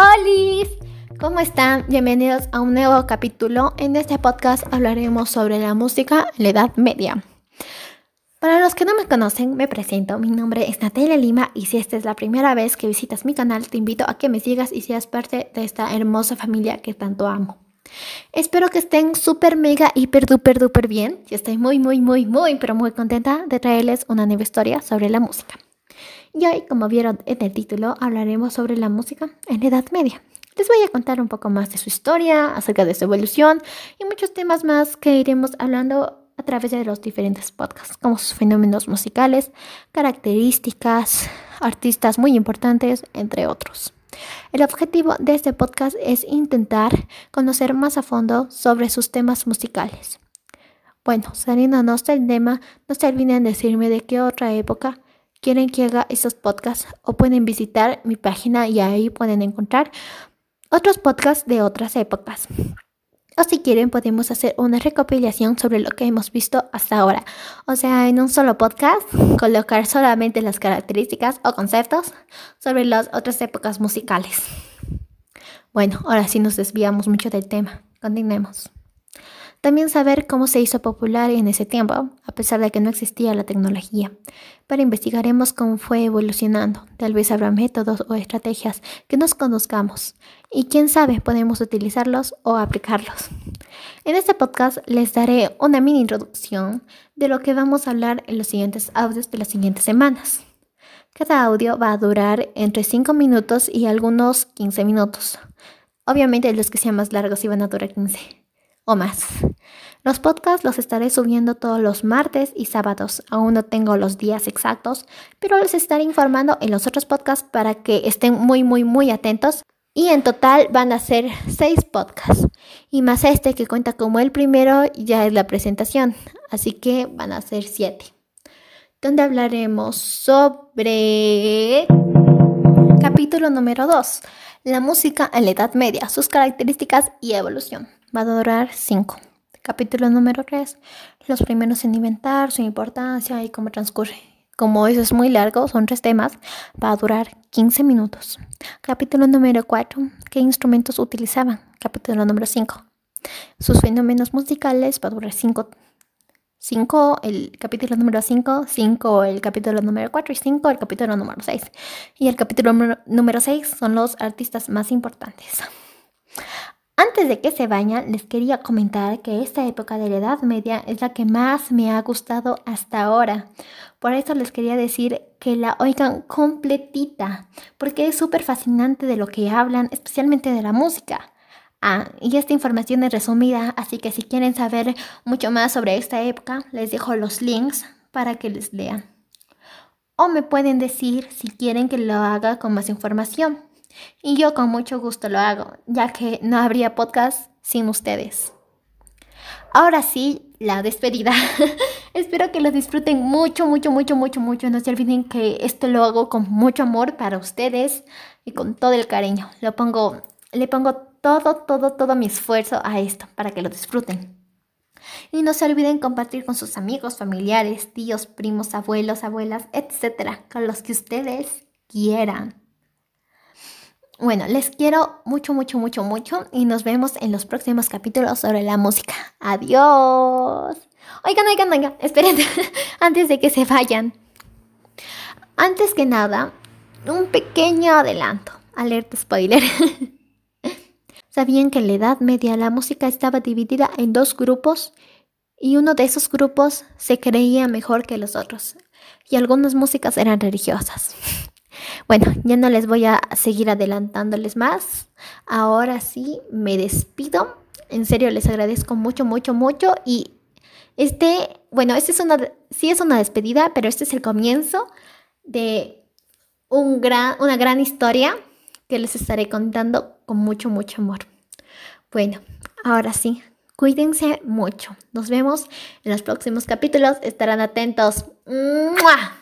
¡Hola! ¿Cómo están? Bienvenidos a un nuevo capítulo. En este podcast hablaremos sobre la música en la Edad Media. Para los que no me conocen, me presento. Mi nombre es Natalia Lima y si esta es la primera vez que visitas mi canal, te invito a que me sigas y seas parte de esta hermosa familia que tanto amo. Espero que estén súper, mega, hiper, duper, duper bien. Yo estoy muy, muy, muy, muy, pero muy contenta de traerles una nueva historia sobre la música. Y hoy, como vieron en el título, hablaremos sobre la música en la Edad Media. Les voy a contar un poco más de su historia, acerca de su evolución y muchos temas más que iremos hablando a través de los diferentes podcasts, como sus fenómenos musicales, características, artistas muy importantes, entre otros. El objetivo de este podcast es intentar conocer más a fondo sobre sus temas musicales. Bueno, saliéndonos del tema, no se olviden decirme de qué otra época quieren que haga estos podcasts o pueden visitar mi página y ahí pueden encontrar otros podcasts de otras épocas. O si quieren podemos hacer una recopilación sobre lo que hemos visto hasta ahora. O sea, en un solo podcast, colocar solamente las características o conceptos sobre las otras épocas musicales. Bueno, ahora sí nos desviamos mucho del tema. Continuemos. También saber cómo se hizo popular en ese tiempo, a pesar de que no existía la tecnología. Pero investigaremos cómo fue evolucionando. Tal vez habrá métodos o estrategias que nos conozcamos. Y quién sabe, podemos utilizarlos o aplicarlos. En este podcast les daré una mini introducción de lo que vamos a hablar en los siguientes audios de las siguientes semanas. Cada audio va a durar entre 5 minutos y algunos 15 minutos. Obviamente los que sean más largos iban a durar 15 o más. Los podcasts los estaré subiendo todos los martes y sábados. Aún no tengo los días exactos, pero les estaré informando en los otros podcasts para que estén muy, muy, muy atentos. Y en total van a ser seis podcasts. Y más este que cuenta como el primero ya es la presentación. Así que van a ser siete. Donde hablaremos sobre... Capítulo número 2. La música en la Edad Media, sus características y evolución. Va a durar 5. Capítulo número 3. Los primeros en inventar, su importancia y cómo transcurre. Como eso es muy largo, son tres temas, va a durar 15 minutos. Capítulo número 4. ¿Qué instrumentos utilizaban? Capítulo número 5. Sus fenómenos musicales va a durar 5 5 el capítulo número 5, 5 el capítulo número 4 y 5 el capítulo número 6. Y el capítulo número 6 son los artistas más importantes. Antes de que se vayan, les quería comentar que esta época de la Edad Media es la que más me ha gustado hasta ahora. Por eso les quería decir que la oigan completita, porque es súper fascinante de lo que hablan, especialmente de la música. Ah, y esta información es resumida, así que si quieren saber mucho más sobre esta época, les dejo los links para que les lean. O me pueden decir si quieren que lo haga con más información. Y yo con mucho gusto lo hago, ya que no habría podcast sin ustedes. Ahora sí, la despedida. Espero que lo disfruten mucho, mucho, mucho, mucho, mucho. No se olviden que esto lo hago con mucho amor para ustedes y con todo el cariño. Lo pongo, le pongo todo, todo, todo mi esfuerzo a esto para que lo disfruten. Y no se olviden compartir con sus amigos, familiares, tíos, primos, abuelos, abuelas, etcétera, con los que ustedes quieran. Bueno, les quiero mucho, mucho, mucho, mucho y nos vemos en los próximos capítulos sobre la música. Adiós. Oigan, oigan, oigan, esperen, antes de que se vayan. Antes que nada, un pequeño adelanto. Alerta spoiler. ¿Sabían que en la Edad Media la música estaba dividida en dos grupos y uno de esos grupos se creía mejor que los otros? Y algunas músicas eran religiosas. Bueno, ya no les voy a seguir adelantándoles más. Ahora sí, me despido. En serio, les agradezco mucho, mucho, mucho. Y este, bueno, este es una, sí es una despedida, pero este es el comienzo de un gran, una gran historia que les estaré contando con mucho, mucho amor. Bueno, ahora sí, cuídense mucho. Nos vemos en los próximos capítulos. Estarán atentos. ¡Mua!